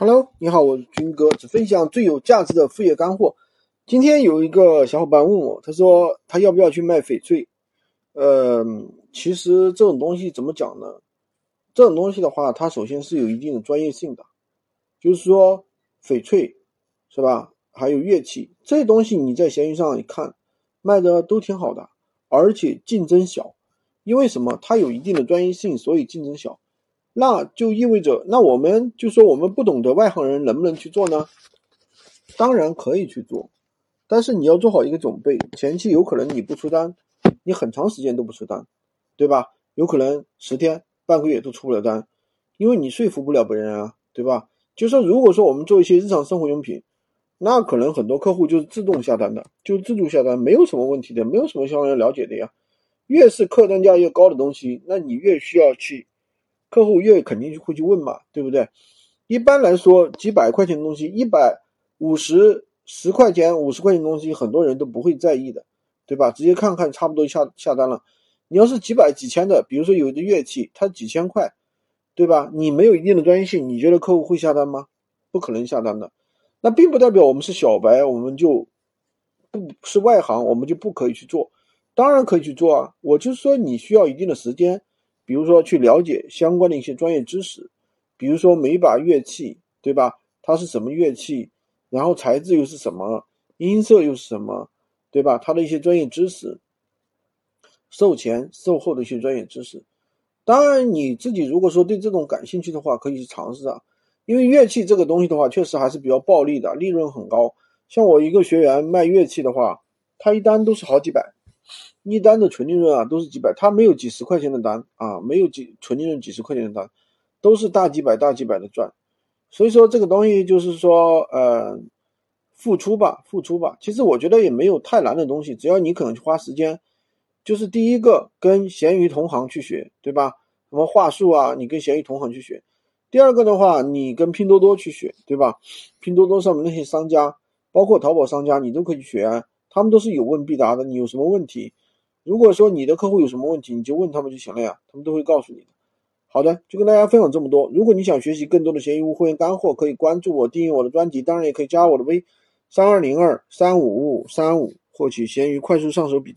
Hello，你好，我是军哥，只分享最有价值的副业干货。今天有一个小伙伴问我，他说他要不要去卖翡翠？呃，其实这种东西怎么讲呢？这种东西的话，它首先是有一定的专业性的，就是说翡翠是吧？还有乐器这些东西，你在闲鱼上一看卖的都挺好的，而且竞争小，因为什么？它有一定的专业性，所以竞争小。那就意味着，那我们就说我们不懂的外行人能不能去做呢？当然可以去做，但是你要做好一个准备，前期有可能你不出单，你很长时间都不出单，对吧？有可能十天、半个月都出不了单，因为你说服不了别人啊，对吧？就说如果说我们做一些日常生活用品，那可能很多客户就是自动下单的，就自助下单，没有什么问题的，没有什么需要了解的呀。越是客单价越高的东西，那你越需要去。客户越肯定就会去问嘛，对不对？一般来说，几百块钱的东西，一百五十十块钱、五十块钱的东西，很多人都不会在意的，对吧？直接看看，差不多下下单了。你要是几百、几千的，比如说有的乐器，它几千块，对吧？你没有一定的专业性，你觉得客户会下单吗？不可能下单的。那并不代表我们是小白，我们就不是外行，我们就不可以去做。当然可以去做啊，我就说你需要一定的时间。比如说去了解相关的一些专业知识，比如说每把乐器，对吧？它是什么乐器，然后材质又是什么，音色又是什么，对吧？它的一些专业知识，售前售后的一些专业知识。当然，你自己如果说对这种感兴趣的话，可以去尝试啊。因为乐器这个东西的话，确实还是比较暴利的，利润很高。像我一个学员卖乐器的话，他一单都是好几百。一单的纯利润啊，都是几百，他没有几十块钱的单啊，没有几纯利润几十块钱的单，都是大几百大几百的赚。所以说这个东西就是说，呃，付出吧，付出吧。其实我觉得也没有太难的东西，只要你可能去花时间。就是第一个跟闲鱼同行去学，对吧？什么话术啊，你跟闲鱼同行去学。第二个的话，你跟拼多多去学，对吧？拼多多上面那些商家，包括淘宝商家，你都可以去学，他们都是有问必答的。你有什么问题？如果说你的客户有什么问题，你就问他们就行了呀，他们都会告诉你的。好的，就跟大家分享这么多。如果你想学习更多的闲鱼无货源干货，可以关注我，订阅我的专辑，当然也可以加我的微三二零二三五五三五，获取闲鱼快速上手笔。